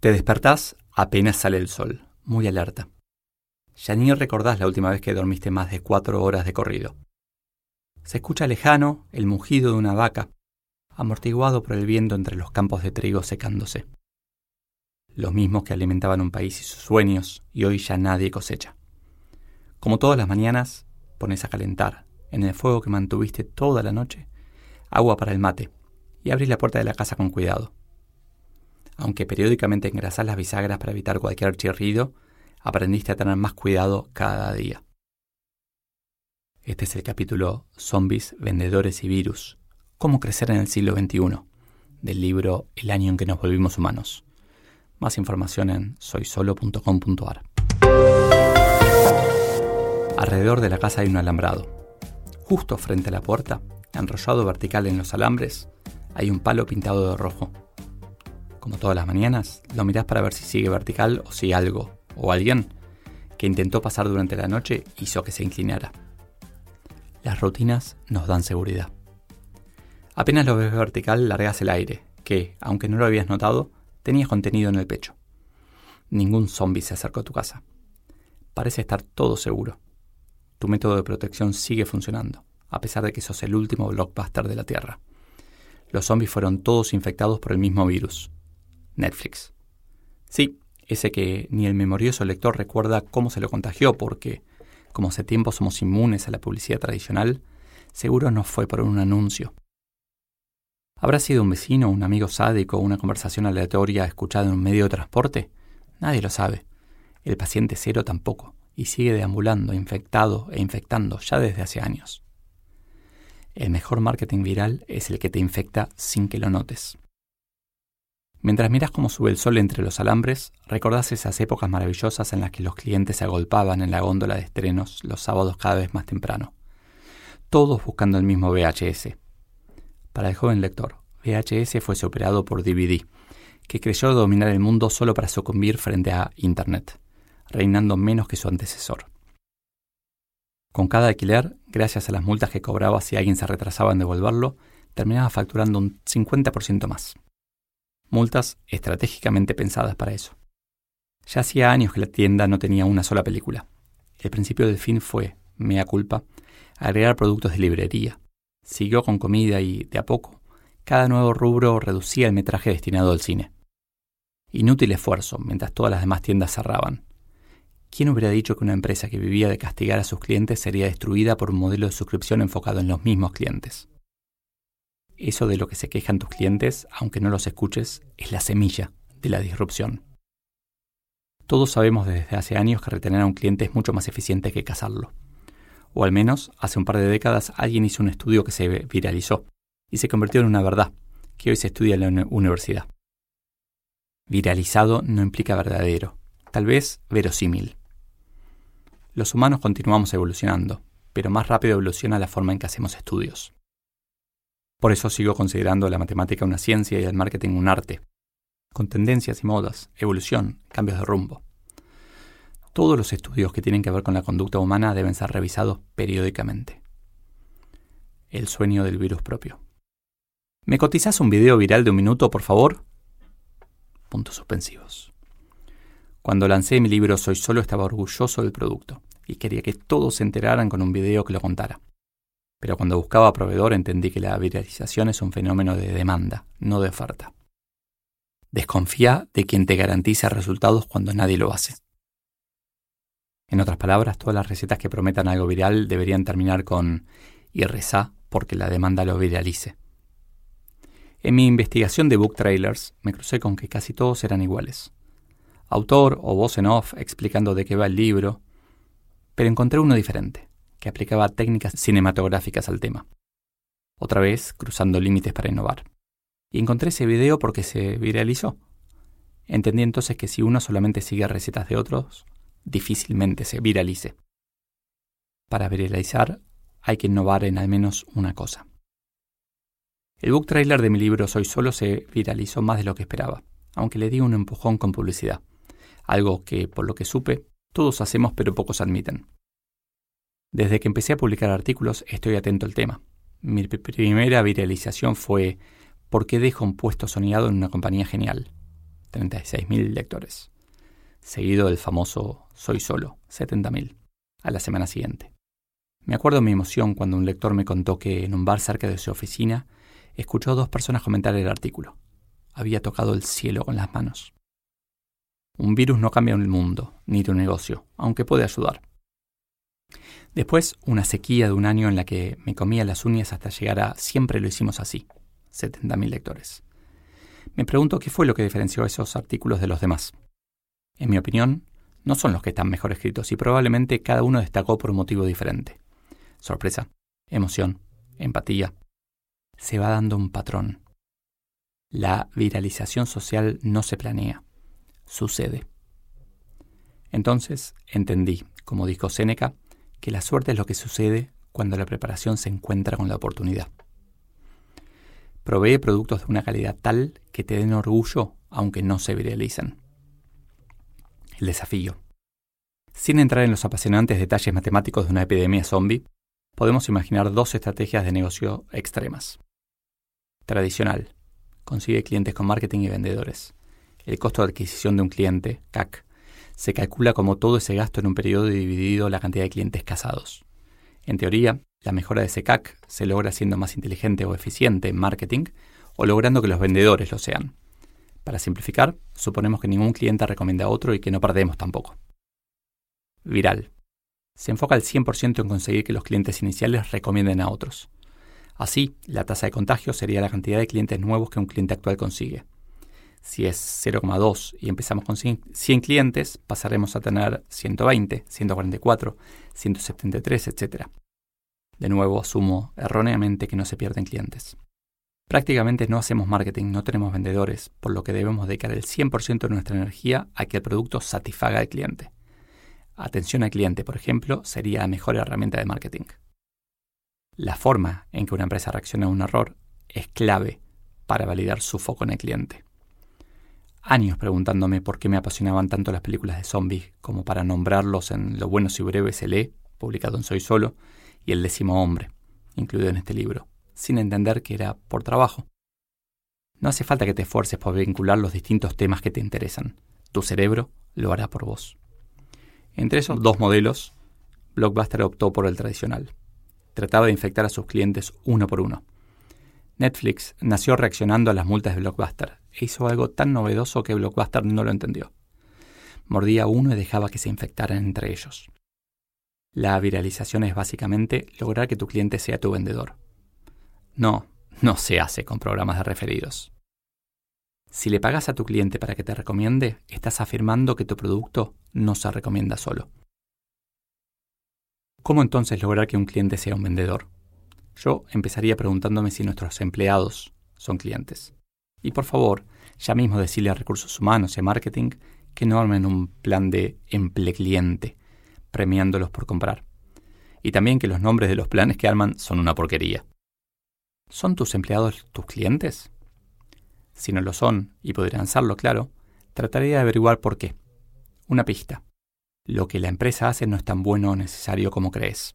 Te despertás apenas sale el sol, muy alerta. Ya ni recordás la última vez que dormiste más de cuatro horas de corrido. Se escucha lejano el mugido de una vaca, amortiguado por el viento entre los campos de trigo secándose. Los mismos que alimentaban un país y sus sueños, y hoy ya nadie cosecha. Como todas las mañanas, pones a calentar, en el fuego que mantuviste toda la noche, agua para el mate, y abrís la puerta de la casa con cuidado. Aunque periódicamente engrasás las bisagras para evitar cualquier chirrido, aprendiste a tener más cuidado cada día. Este es el capítulo Zombies, Vendedores y Virus. Cómo crecer en el siglo XXI, del libro El año en que nos volvimos humanos. Más información en soysolo.com.ar. Alrededor de la casa hay un alambrado. Justo frente a la puerta, enrollado vertical en los alambres, hay un palo pintado de rojo. Como todas las mañanas, lo mirás para ver si sigue vertical o si algo, o alguien, que intentó pasar durante la noche hizo que se inclinara. Las rutinas nos dan seguridad. Apenas lo ves vertical, largas el aire, que, aunque no lo habías notado, tenías contenido en el pecho. Ningún zombie se acercó a tu casa. Parece estar todo seguro tu método de protección sigue funcionando, a pesar de que sos el último blockbuster de la Tierra. Los zombies fueron todos infectados por el mismo virus. Netflix. Sí, ese que ni el memorioso lector recuerda cómo se lo contagió porque, como hace tiempo somos inmunes a la publicidad tradicional, seguro no fue por un anuncio. ¿Habrá sido un vecino, un amigo sádico una conversación aleatoria escuchada en un medio de transporte? Nadie lo sabe. El paciente cero tampoco y sigue deambulando, infectado e infectando ya desde hace años. El mejor marketing viral es el que te infecta sin que lo notes. Mientras miras cómo sube el sol entre los alambres, recordás esas épocas maravillosas en las que los clientes se agolpaban en la góndola de estrenos los sábados cada vez más temprano, todos buscando el mismo VHS. Para el joven lector, VHS fue superado por DVD, que creyó dominar el mundo solo para sucumbir frente a Internet reinando menos que su antecesor. Con cada alquiler, gracias a las multas que cobraba si alguien se retrasaba en devolverlo, terminaba facturando un 50% más. Multas estratégicamente pensadas para eso. Ya hacía años que la tienda no tenía una sola película. El principio del fin fue, mea culpa, agregar productos de librería. Siguió con comida y, de a poco, cada nuevo rubro reducía el metraje destinado al cine. Inútil esfuerzo, mientras todas las demás tiendas cerraban. ¿Quién hubiera dicho que una empresa que vivía de castigar a sus clientes sería destruida por un modelo de suscripción enfocado en los mismos clientes? Eso de lo que se quejan tus clientes, aunque no los escuches, es la semilla de la disrupción. Todos sabemos desde hace años que retener a un cliente es mucho más eficiente que cazarlo. O al menos, hace un par de décadas alguien hizo un estudio que se viralizó y se convirtió en una verdad, que hoy se estudia en la universidad. Viralizado no implica verdadero, tal vez verosímil. Los humanos continuamos evolucionando, pero más rápido evoluciona la forma en que hacemos estudios. Por eso sigo considerando la matemática una ciencia y el marketing un arte, con tendencias y modas, evolución, cambios de rumbo. Todos los estudios que tienen que ver con la conducta humana deben ser revisados periódicamente. El sueño del virus propio. ¿Me cotizas un video viral de un minuto, por favor? Puntos suspensivos. Cuando lancé mi libro Soy Solo estaba orgulloso del producto y quería que todos se enteraran con un video que lo contara. Pero cuando buscaba proveedor entendí que la viralización es un fenómeno de demanda, no de oferta. Desconfía de quien te garantiza resultados cuando nadie lo hace. En otras palabras, todas las recetas que prometan algo viral deberían terminar con y reza porque la demanda lo viralice. En mi investigación de book trailers me crucé con que casi todos eran iguales autor o voz en off explicando de qué va el libro, pero encontré uno diferente, que aplicaba técnicas cinematográficas al tema. Otra vez, cruzando límites para innovar. Y encontré ese video porque se viralizó. Entendí entonces que si uno solamente sigue recetas de otros, difícilmente se viralice. Para viralizar hay que innovar en al menos una cosa. El book trailer de mi libro Soy Solo se viralizó más de lo que esperaba, aunque le di un empujón con publicidad, algo que, por lo que supe, todos hacemos pero pocos admiten. Desde que empecé a publicar artículos estoy atento al tema. Mi primera viralización fue ¿Por qué dejo un puesto soñado en una compañía genial? 36.000 lectores. Seguido del famoso Soy solo, 70.000, a la semana siguiente. Me acuerdo mi emoción cuando un lector me contó que en un bar cerca de su oficina escuchó a dos personas comentar el artículo. Había tocado el cielo con las manos. Un virus no cambia el mundo, ni tu negocio, aunque puede ayudar. Después, una sequía de un año en la que me comía las uñas hasta llegar a siempre lo hicimos así, 70.000 lectores. Me pregunto qué fue lo que diferenció esos artículos de los demás. En mi opinión, no son los que están mejor escritos y probablemente cada uno destacó por un motivo diferente. Sorpresa, emoción, empatía. Se va dando un patrón. La viralización social no se planea sucede. Entonces entendí, como dijo Séneca, que la suerte es lo que sucede cuando la preparación se encuentra con la oportunidad. Provee productos de una calidad tal que te den orgullo aunque no se viralicen. El desafío. Sin entrar en los apasionantes detalles matemáticos de una epidemia zombie, podemos imaginar dos estrategias de negocio extremas. Tradicional. Consigue clientes con marketing y vendedores. El costo de adquisición de un cliente, CAC, se calcula como todo ese gasto en un periodo dividido la cantidad de clientes casados. En teoría, la mejora de ese CAC se logra siendo más inteligente o eficiente en marketing o logrando que los vendedores lo sean. Para simplificar, suponemos que ningún cliente recomienda a otro y que no perdemos tampoco. Viral. Se enfoca al 100% en conseguir que los clientes iniciales recomienden a otros. Así, la tasa de contagio sería la cantidad de clientes nuevos que un cliente actual consigue. Si es 0,2 y empezamos con 100 clientes, pasaremos a tener 120, 144, 173, etc. De nuevo, asumo erróneamente que no se pierden clientes. Prácticamente no hacemos marketing, no tenemos vendedores, por lo que debemos dedicar el 100% de nuestra energía a que el producto satisfaga al cliente. Atención al cliente, por ejemplo, sería la mejor herramienta de marketing. La forma en que una empresa reacciona a un error es clave para validar su foco en el cliente años preguntándome por qué me apasionaban tanto las películas de zombies, como para nombrarlos en Lo bueno y breve se lee, publicado en Soy Solo, y El décimo hombre, incluido en este libro, sin entender que era por trabajo. No hace falta que te esfuerces por vincular los distintos temas que te interesan. Tu cerebro lo hará por vos. Entre esos dos modelos, Blockbuster optó por el tradicional. Trataba de infectar a sus clientes uno por uno. Netflix nació reaccionando a las multas de Blockbuster e hizo algo tan novedoso que Blockbuster no lo entendió. Mordía a uno y dejaba que se infectaran entre ellos. La viralización es básicamente lograr que tu cliente sea tu vendedor. No, no se hace con programas de referidos. Si le pagas a tu cliente para que te recomiende, estás afirmando que tu producto no se recomienda solo. ¿Cómo entonces lograr que un cliente sea un vendedor? Yo empezaría preguntándome si nuestros empleados son clientes. Y por favor, ya mismo decirle a recursos humanos y a marketing que no armen un plan de emple cliente, premiándolos por comprar. Y también que los nombres de los planes que arman son una porquería. ¿Son tus empleados tus clientes? Si no lo son, y podrían serlo, claro, trataré de averiguar por qué. Una pista. Lo que la empresa hace no es tan bueno o necesario como crees.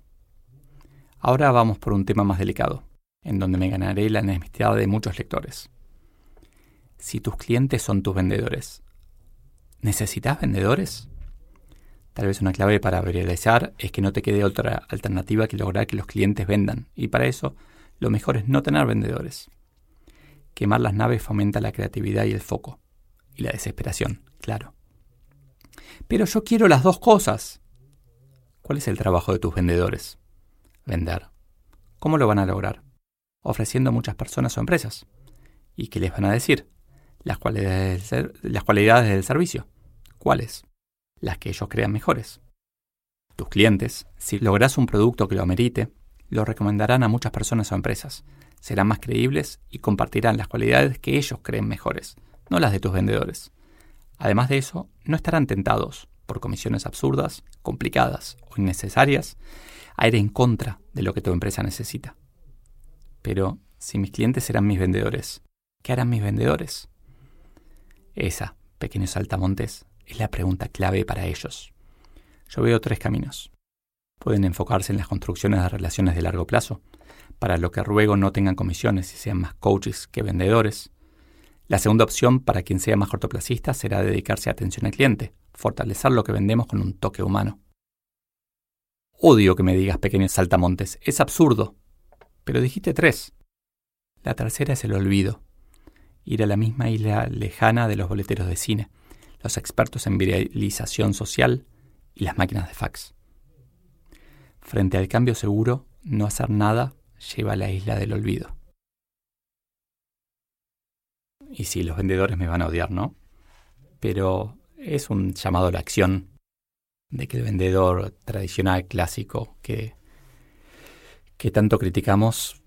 Ahora vamos por un tema más delicado, en donde me ganaré la enemistad de muchos lectores. Si tus clientes son tus vendedores, ¿necesitas vendedores? Tal vez una clave para viralizar es que no te quede otra alternativa que lograr que los clientes vendan, y para eso lo mejor es no tener vendedores. Quemar las naves fomenta la creatividad y el foco, y la desesperación, claro. Pero yo quiero las dos cosas. ¿Cuál es el trabajo de tus vendedores? Vender. ¿Cómo lo van a lograr? Ofreciendo muchas personas o empresas. ¿Y qué les van a decir? Las cualidades del, servicio. ¿Cuáles? Las que ellos crean mejores. Tus clientes, si logras un producto que lo amerite, lo recomendarán a muchas personas o empresas, serán más creíbles y compartirán las cualidades que ellos creen mejores, no las de tus vendedores. Además de eso, no estarán tentados, por comisiones absurdas, complicadas o innecesarias, a ir en contra de lo que tu empresa necesita. Pero si mis clientes serán mis vendedores, ¿qué harán mis vendedores? Esa, pequeños saltamontes, es la pregunta clave para ellos. Yo veo tres caminos. Pueden enfocarse en las construcciones de relaciones de largo plazo, para lo que ruego no tengan comisiones y sean más coaches que vendedores. La segunda opción para quien sea más cortoplacista será dedicarse a atención al cliente, fortalecer lo que vendemos con un toque humano. Odio que me digas pequeños saltamontes, es absurdo. Pero dijiste tres. La tercera es el olvido. Ir a la misma isla lejana de los boleteros de cine, los expertos en viralización social y las máquinas de fax. Frente al cambio seguro, no hacer nada lleva a la isla del olvido. Y sí, los vendedores me van a odiar, ¿no? Pero es un llamado a la acción de que el vendedor tradicional, clásico, que, que tanto criticamos,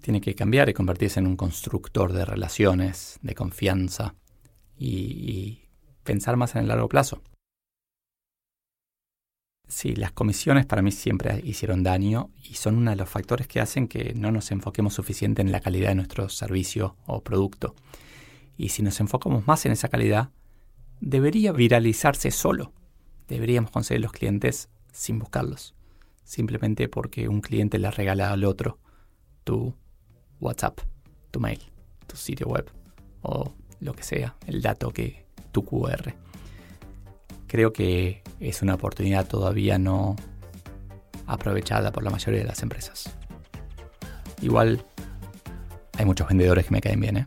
tiene que cambiar y convertirse en un constructor de relaciones, de confianza y, pensar más en el largo plazo. Sí, las comisiones para mí siempre hicieron daño y son uno de los factores que hacen que no nos enfoquemos suficiente en la calidad de nuestro servicio o producto. Y si nos enfocamos más en esa calidad, debería viralizarse solo. Deberíamos conseguir los clientes sin buscarlos, simplemente porque un cliente le regala al otro tu WhatsApp, tu mail, tu sitio web o lo que sea, el dato que tu QR. Creo que es una oportunidad todavía no aprovechada por la mayoría de las empresas. Igual hay muchos vendedores que me caen bien, ¿eh?